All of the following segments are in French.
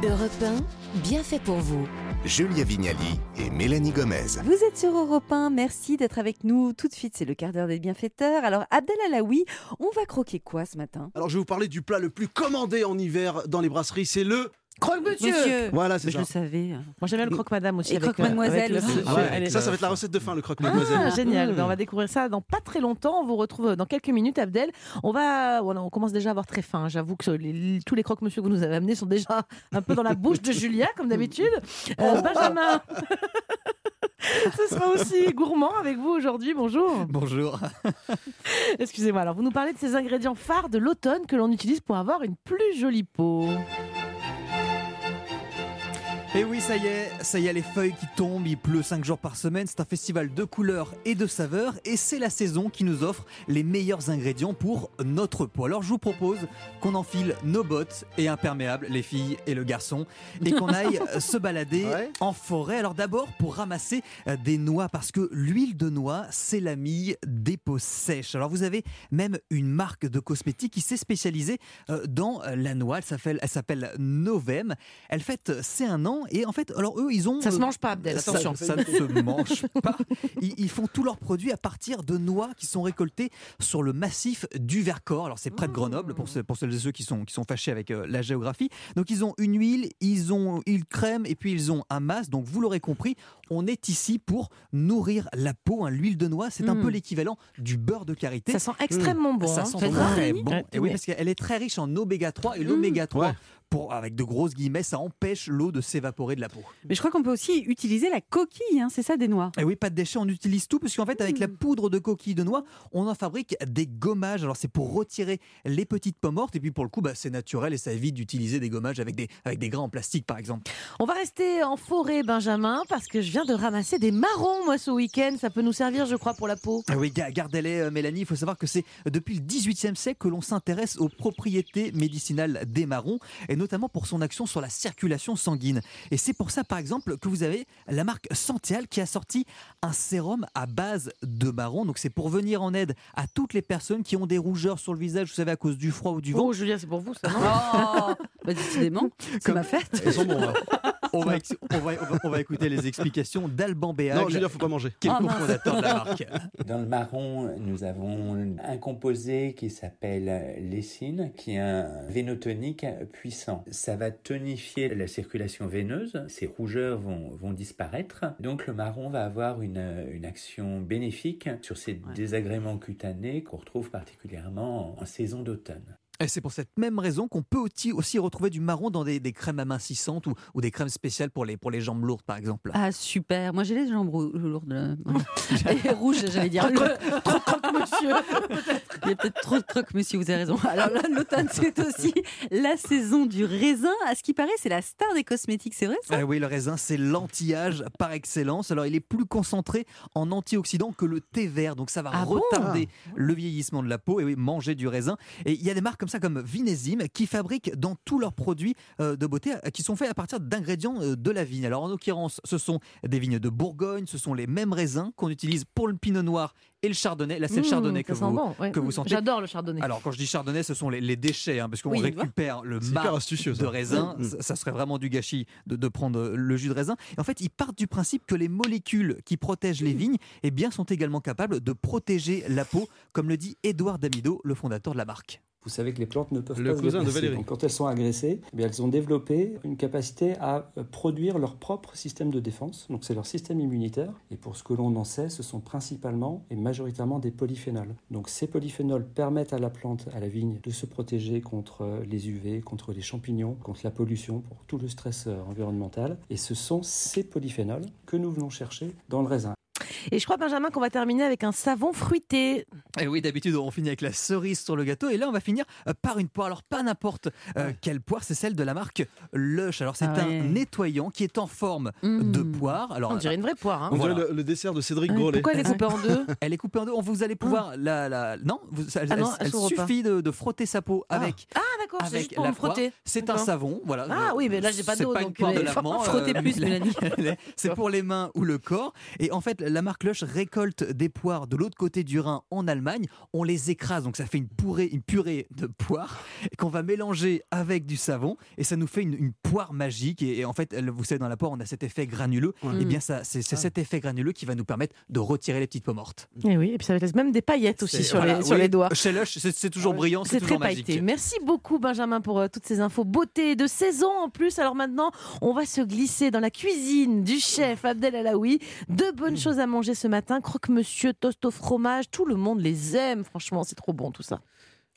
Europe 1, bien fait pour vous. Julia Vignali et Mélanie Gomez. Vous êtes sur Europe 1, merci d'être avec nous. Tout de suite, c'est le quart d'heure des bienfaiteurs. Alors, Abdel Alaoui, on va croquer quoi ce matin? Alors je vais vous parler du plat le plus commandé en hiver dans les brasseries, c'est le Croque-monsieur Voilà, c'est Mais je ça. le savais. Moi j'aime bien le croque-madame aussi. Et avec, croque-mademoiselle avec le- aussi. Ah ouais, Allez. ça, ça va être la recette de fin, le Ah, croque-mademoiselle. génial. Mmh. Ben, on va découvrir ça dans pas très longtemps. On vous retrouve dans quelques minutes, Abdel. On va, voilà, on commence déjà à avoir très faim. J'avoue que les- tous les croque-monsieur que vous nous avez amenés sont déjà un peu dans la bouche de Julia, comme d'habitude. Euh, Benjamin. Ce sera aussi gourmand avec vous aujourd'hui. Bonjour. Bonjour. Excusez-moi. Alors, vous nous parlez de ces ingrédients phares de l'automne que l'on utilise pour avoir une plus jolie peau. Et oui, ça y est, ça y est, les feuilles qui tombent, il pleut 5 jours par semaine, c'est un festival de couleurs et de saveurs, et c'est la saison qui nous offre les meilleurs ingrédients pour notre peau. Alors je vous propose qu'on enfile nos bottes et imperméables, les filles et le garçon, et qu'on aille se balader Ouais. en forêt. Alors d'abord pour ramasser euh, des noix, parce que l'huile de noix, c'est l'ami des peaux sèches. Alors vous avez même une marque de cosmétiques qui s'est spécialisée euh, dans euh, la noix, elle s'appelle, elle s'appelle Novem. Elle fête ses un an et en fait, alors eux, ils ont. Ça se euh, mange pas, Abdel. ça, Attention. ça ne se mange pas. Ils, ils font tous leurs produits à partir de noix qui sont récoltées sur le massif du Vercors. Alors c'est près de Grenoble pour, ceux, pour celles et ceux qui sont, qui sont fâchés avec euh, la géographie. Donc ils ont une huile, ils ont une crème et puis ils ont un masque. Donc vous l'aurez compris, on est ici pour nourrir la peau. hein. L'huile de noix, c'est un peu l'équivalent du beurre de karité. Ça sent extrêmement bon. Ça hein. sent C'est très bon. Et oui, parce qu'elle est très riche en oméga 3 et l'oméga 3, Ouais. Pour, avec de grosses guillemets, ça empêche l'eau de s'évaporer de la peau. Mais je crois qu'on peut aussi utiliser la coquille, hein, c'est ça des noix Et oui, pas de déchets, on utilise tout, parce qu'en fait, avec la poudre de coquille de noix, on en fabrique des gommages. Alors, c'est pour retirer les petites pommes mortes, et puis pour le coup, bah, c'est naturel et ça évite d'utiliser des gommages avec des, avec des grains en plastique, par exemple. On va rester en forêt, Benjamin, parce que je viens de ramasser des marrons, moi, ce week-end. Ça peut nous servir, je crois, pour la peau. Ah oui, ga- gardez-les, euh, Mélanie. Il faut savoir que c'est depuis le 18e siècle que l'on s'intéresse aux propriétés médicinales des marrons, et notamment pour son action sur la circulation sanguine. Et c'est pour ça, par exemple, que vous avez la marque Santial qui a sorti un sérum à base de marron. Donc, c'est pour venir en aide à toutes les personnes qui ont des rougeurs sur le visage, vous savez, à cause du froid ou du vent. Oh, Julia, c'est pour vous, ça, non Oh bah décidément, c'est Comme- ma fête. Ils sont bons. là. on, va, on, va, on va- on va écouter les explications d'Alban Non, Béag, Julien, faut pas manger. mince. cofondateur de la marque. Dans le marron, nous avons un composé qui s'appelle l'écine, qui est un vénotonique puissant. Ça va tonifier la circulation veineuse, ces rougeurs vont, vont disparaître. Donc le marron va avoir une, une action bénéfique sur ces désagréments cutanés qu'on retrouve particulièrement en, en saison d'automne. Et c'est pour cette même raison qu'on peut aussi, aussi retrouver du marron dans des, des crèmes amincissantes ou, ou des crèmes spéciales pour les, pour les jambes lourdes, par exemple. Ah super, moi j'ai les jambes lourdes. Et rouges, j'allais dire. Le- Monsieur. Il y a peut-être trop de croque, monsieur, vous avez raison. Alors là, l'automne, c'est aussi la saison du raisin. À ce qui paraît, c'est la star des cosmétiques, c'est vrai ça? Ah oui, le raisin, c'est l'anti-âge par excellence. Alors, il est plus concentré en antioxydants que le thé vert. Donc, ça va Ah bon? retarder le vieillissement de la peau. Et oui, manger du raisin. Et il y a des marques comme ça, comme Vinésime, qui fabriquent dans tous leurs produits euh, de beauté, euh, qui sont faits à partir d'ingrédients euh, de la vigne. Alors, en l'occurrence, ce sont des vignes de Bourgogne. Ce sont les mêmes raisins qu'on utilise pour le pinot noir et le chardonnay. Là, c'est le Mmh, chardonnay que ça sent vous, bon, ouais. que vous sentez. J'adore le chardonnay. Alors, quand je dis chardonnay, ce sont les, les déchets, hein, parce qu'on Oui, récupère le marc de raisin. Mm. Ça, ça serait vraiment du gâchis de, de prendre le jus de raisin. Et en fait, ils partent du principe que les molécules qui protègent les vignes eh bien, sont également capables de protéger la peau, comme le dit Édouard Damido, le fondateur de la marque. Vous savez que les plantes ne peuvent Le pas se cousin de déplacer. Valérie. Donc, quand elles sont agressées, eh bien, elles ont développé une capacité à euh, produire leur propre système de défense. Donc c'est leur système immunitaire. Et pour ce que l'on en sait, ce sont principalement et majoritairement des polyphénols. Donc ces polyphénols permettent à la plante, à la vigne, de se protéger contre euh, les UV, contre les champignons, contre la pollution, pour tout le stress euh, environnemental. Et ce sont ces polyphénols que nous venons chercher dans le raisin. Et je crois, Benjamin, qu'on va terminer avec un savon fruité. Et Eh oui, d'habitude, on finit avec la cerise sur le gâteau. Et là, on va finir euh, par une poire. Alors, pas n'importe euh, quelle poire, c'est celle de la marque Lush. Alors, c'est Ah ouais. un nettoyant qui est en forme Mmh. de poire. Alors, On dirait une vraie poire. hein. On Voilà. dirait le, le dessert de Cédric Grolet. Pourquoi elle est coupée en deux Elle est coupée en deux. On vous allez pouvoir la, la- non, vous, elle, Ah non, elle- suffit de, de frotter sa peau Ah. avec. Ah, d'accord, c'est avec juste pour la me frotter. C'est un savon, voilà. Ah oui, mais là, j'ai pas C'est d'eau, pas une poire de euh, lavement. frottez plus, Mélanie. C'est pour les mains ou le corps. Et en fait, la marque Marc Loche récolte des poires de l'autre côté du Rhin en Allemagne. On les écrase, donc ça fait une purée, une purée de poires qu'on va mélanger avec du savon et ça nous fait une, une poire magique. Et, et en fait, vous savez, dans la poire, on a cet effet granuleux. Et bien, ça, c'est c'est cet effet granuleux qui va nous permettre de retirer les petites pois mortes. Et oui, et puis ça laisse même des paillettes aussi C'est- sur, voilà, les, sur oui, les doigts. Chez Lush, c'est c'est toujours brillant, c'est C'est très toujours magique. pailleté. Merci beaucoup Benjamin pour euh, toutes ces infos beauté de saison en plus. Alors maintenant, on va se glisser dans la cuisine du chef Abdel Alaoui. Deux bonnes choses à manger ce matin croque-monsieur, toast au fromage. Tout le monde les aime. Franchement, c'est trop bon tout ça.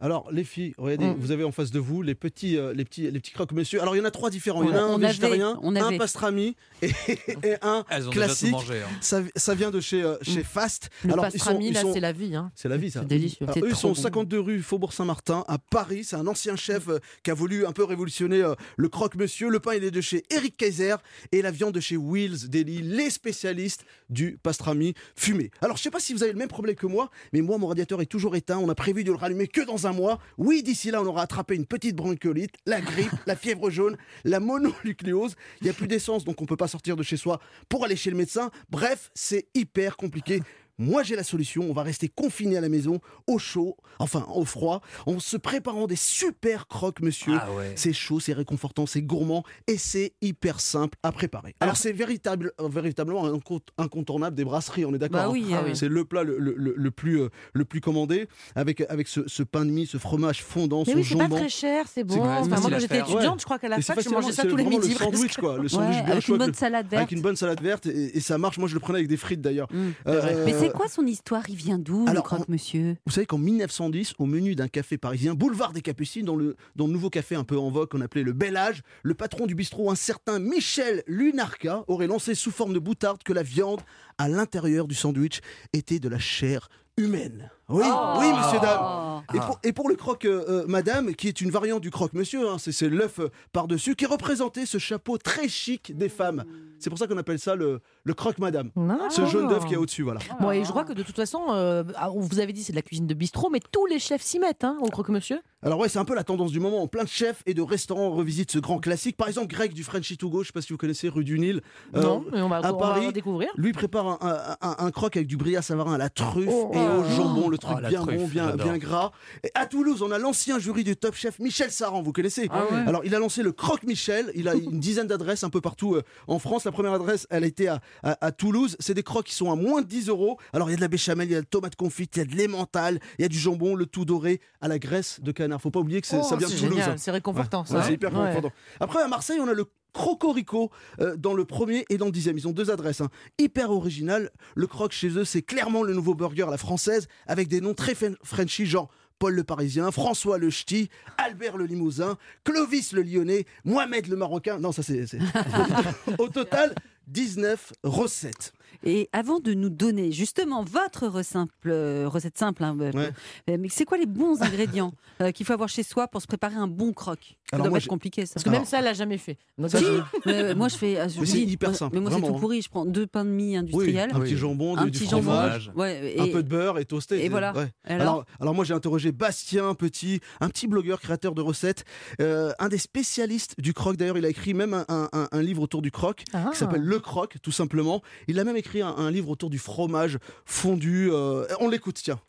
Alors, les filles, regardez, Mm. vous avez en face de vous les petits, euh, les petits, les petits croque-monsieur. Alors, il y en a trois différents. Il y en a On un avait- végétarien, on un pastrami et, et un Elles ont déjà tout classique. mangé. hein. Ça, ça vient de chez, euh, chez Fast. Le Alors, pastrami, ils sont, ils là, c'est la vie. hein. C'est la vie, ça. C'est délicieux. Alors, eux, ils sont bon. 52 rue Faubourg Saint-Martin à Paris. C'est un ancien chef euh, qui a voulu un peu révolutionner euh, le croque-monsieur. Le pain, il est de chez Eric Kaiser et la viande de chez Wills Deli, les spécialistes du pastrami fumé. Alors, je sais pas si vous avez le même problème que moi, mais moi, mon radiateur est toujours éteint. On a prévu de le rallumer que dans un mois. Oui, d'ici là, on aura attrapé une petite bronchiolite, la grippe, la fièvre jaune, la mononucléose. Il n'y a plus d'essence, donc on peut pas sortir de chez soi pour aller chez le médecin. Bref, c'est hyper compliqué. Moi, j'ai la solution. On va rester confiné à la maison, au chaud, enfin au froid, en se préparant des super croques, monsieur. Ah ouais. C'est chaud, c'est réconfortant, c'est gourmand et c'est hyper simple à préparer. Alors, c'est véritable, euh, véritablement un incontournable des brasseries, on est d'accord Bah hein ah oui. C'est le plat le, le- le- le plus, euh, le plus commandé, avec, avec ce, ce pain de mie, ce fromage fondant, Mais son oui, c'est pas jambon. très cher, c'est bon. C'est- Enfin, c'est moi, quand j'étais étudiante, Ouais. je crois qu'à la c'est fac, je mangeais ça c'est tous les midis. le sandwich, quoi. Le Ouais, sandwich bien avec une bonne salade verte. avec une bonne salade verte et, et ça marche. Moi, je le prenais avec des frites d'ailleurs. Mm. Euh, Mais c'est quoi son histoire? Il vient d'où, le croque-monsieur Vous savez qu'en 1910, au menu d'un café parisien, boulevard des Capucines, dans le, dans le nouveau café un peu en vogue qu'on appelait le Bel Âge, le patron du bistrot, un certain Michel Lunarca, aurait lancé sous forme de boutarde que la viande à l'intérieur du sandwich était de la chair humaine. Oui, Oh. oui, messieurs, dames. Oh. Et pour, et pour le croque euh, euh, madame, qui est une variante du croque monsieur, hein, c'est l'œuf euh, par-dessus, qui représentait ce chapeau très chic des femmes. C'est pour ça qu'on appelle ça le, le croque madame. Ce jaune d'œuf qui est au-dessus, voilà. Bon, et je crois que de toute façon, euh, ah, on vous avait dit c'est de la cuisine de bistrot, mais tous les chefs s'y mettent hein, au croque-monsieur. Alors ouais, c'est un peu la tendance du moment. Plein de chefs et de restaurants revisitent ce grand classique. Par exemple, Greg du Frenchy to Go, je sais pas si vous connaissez, rue du Nil. euh, non, mais on va, à on va Paris, découvrir. Lui prépare un, un- un- un croque avec du brillat savarin à la truffe Oh. et au jambon, le truc Oh, la bien truffe, bon, bien, bien gras. Et à Toulouse, on a l'ancien jury du Top Chef Michel Saran, vous connaissez Ah ouais. Alors il a lancé le croque Michel. Il a une dizaine d'adresses un peu partout euh, en France. La première adresse, elle a été à, à- à Toulouse. C'est des croques qui sont à moins de 10 euros. Alors il y a de la béchamel, il y a de la tomate confite, il y a de l'emmental, il y a du jambon, le tout doré à la graisse de canard. Faut pas oublier que Oh, ça vient de Toulouse. hein. c'est réconfortant Ouais, ça. c'est hyper réconfortant. Après, à Marseille, on a le Crocorico euh, dans le premier et dans le dixième. Ils ont deux adresses. hein. Hyper original. Le croque chez eux, c'est clairement le nouveau burger la française avec des noms très Frenchy, genre Paul le Parisien, François le Ch'ti, Albert le Limousin, Clovis le Lyonnais, Mohamed le Marocain. Non, ça c'est- Au total, 19 recettes. Et avant de nous donner justement votre simple, euh, recette simple, hein, euh, Ouais. euh, mais c'est quoi les bons ingrédients euh, qu'il faut avoir chez soi pour se préparer un bon croque Ça Alors doit moi, pas être compliqué ça. Parce que même ça, elle l'a jamais fait. Donc, Ça, Si, je- moi je fais. ah, je Mais c'est hyper simple, Mais moi c'est tout hein. pourri. Je prends deux pains de mie Oui, industriels, un petit jambon, un du, petit fromage, ouais, un et, peu de beurre et toasté. et voilà. Ouais. Alors, Alors, alors moi j'ai interrogé Bastien Petit, un petit blogueur créateur de recettes, euh, un des spécialistes du croque. D'ailleurs, il a écrit même un, un- un livre autour du croque Ah. qui s'appelle Le Croque, tout simplement. Il a même écrit un, livre autour du fromage fondu. euh, on l'écoute, tiens.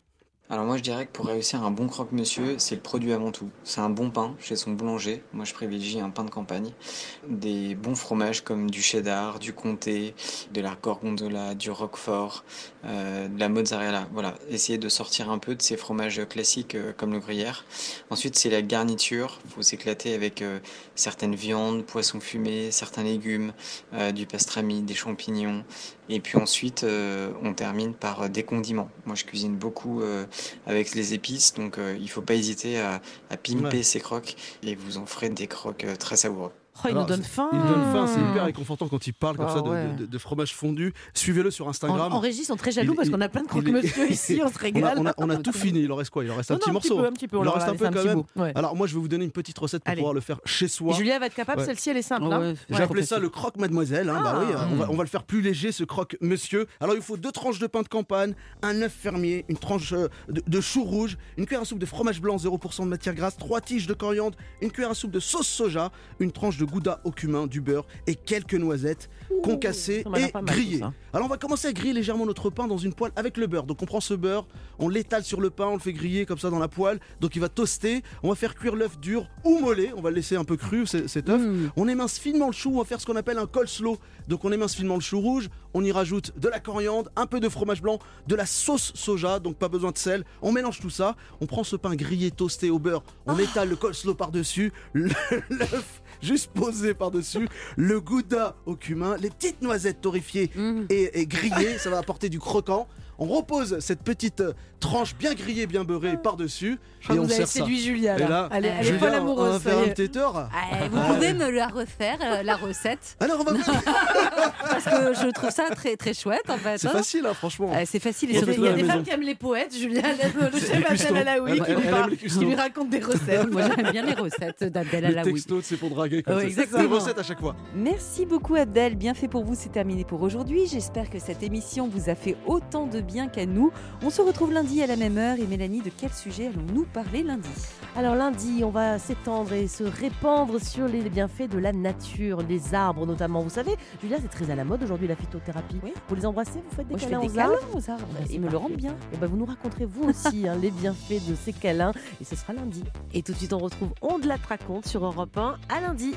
Alors moi je dirais que pour réussir un bon croque-monsieur, c'est le produit avant tout. C'est un bon pain chez son boulanger. Moi je privilégie un pain de campagne. Des bons fromages comme du cheddar, du comté, de la gorgonzola, du roquefort, euh, de la mozzarella. Voilà, essayer de sortir un peu de ces fromages classiques euh, comme le gruyère. Ensuite c'est la garniture. Faut s'éclater avec certaines viandes, poissons fumés, certains légumes, du pastrami, des champignons. Et puis ensuite euh, on termine par euh, des condiments. Moi je cuisine beaucoup euh, avec les épices, donc euh, il faut pas hésiter à, à pimper Ouais. ces croques et vous en ferez des croques très savoureux. Oh, il Alors, nous donne faim. Il donne faim, c'est hyper réconfortant quand il parle comme Ah ça de, ouais. de- de fromage fondu. Suivez-le sur Instagram. en régie, ils sont très jaloux Il- parce qu'on a plein de croque-monsieur ici, on se on, a, régale. on a- on a tout fini, il en reste quoi? Il en reste un Non, petit non, morceau. peu, un petit peu, il en leur reste un peu quand petit même. Ouais. Alors moi je vais vous donner une petite recette pour Allez. pouvoir le faire chez soi. Et Julia va être capable, Ouais. celle-ci elle est simple. Hein. ouais, Ouais. J'ai appelé ça le croque mademoiselle. hein, bah Ah. oui, on, va, on va le faire plus léger ce croque monsieur. Alors il faut deux tranches de pain de campagne, un œuf fermier, une tranche euh, de, de chou rouge, une cuillère à soupe de fromage blanc 0% de matière grasse, trois tiges de coriandre, une cuillère à soupe de sauce soja, une tranche de de gouda au cumin, du beurre et quelques noisettes concassées et mal, grillées. Alors on va commencer à griller légèrement notre pain dans une poêle avec le beurre. Donc on prend ce beurre, on l'étale sur le pain, on le fait griller comme ça dans la poêle. Donc il va toaster. On va faire cuire l'œuf dur ou mollet. On va le laisser un peu cru cet œuf. Mm. On émince finement le chou. On va faire ce qu'on appelle un coleslaw. Donc on émince finement le chou rouge. On y rajoute de la coriandre, un peu de fromage blanc, de la sauce soja. Donc pas besoin de sel. On mélange tout ça. On prend ce pain grillé toasté au beurre. On étale le coleslaw par dessus. L'œuf juste posé par dessus. Le gouda au cumin. Les petites noisettes torréfiées Mm. et, et grillé, ça va apporter du croquant. On repose cette petite euh, tranche bien grillée, bien beurrée par-dessus Je crois et on vous avez sert ça. séduit Julia. Et Là. là, elle est Julien, folle on amoureuse. va ça faire un petit heure. Ah, vous pouvez me la refaire, euh, la recette Alors on va Parce que je trouve ça très, très chouette en fait. C'est hein. facile, hein, franchement. Euh, c'est facile et Il y a des- surtout il y a à la des maison. femmes qui aiment les poètes. Julia, elle aime le chef. Abdel Alaoui qui, lui parle- qui lui raconte des recettes. Moi j'aime bien les recettes d'Abdel Le Alaoui. texto, c'est pour draguer comme ça. Des recettes à chaque fois. Merci beaucoup Abdel, bien fait pour vous, c'est terminé pour aujourd'hui. J'espère que cette émission vous a fait autant de bien qu'à nous. On se retrouve lundi à la même heure et Mélanie, de quel sujet allons-nous parler lundi? Alors lundi, on va s'étendre et se répandre sur les bienfaits de la nature, les arbres notamment. Vous savez, Julia, c'est très à la mode aujourd'hui la phytothérapie. Oui. Vous les embrassez, vous faites des Moi je fais câlins des aux arbres câlins aux arbres, Bah, ils me le rendent bien. Et ben vous nous raconterez vous aussi hein, les bienfaits de ces câlins et ce sera lundi. Et tout de suite on retrouve On de la raconte sur Europe 1 à lundi.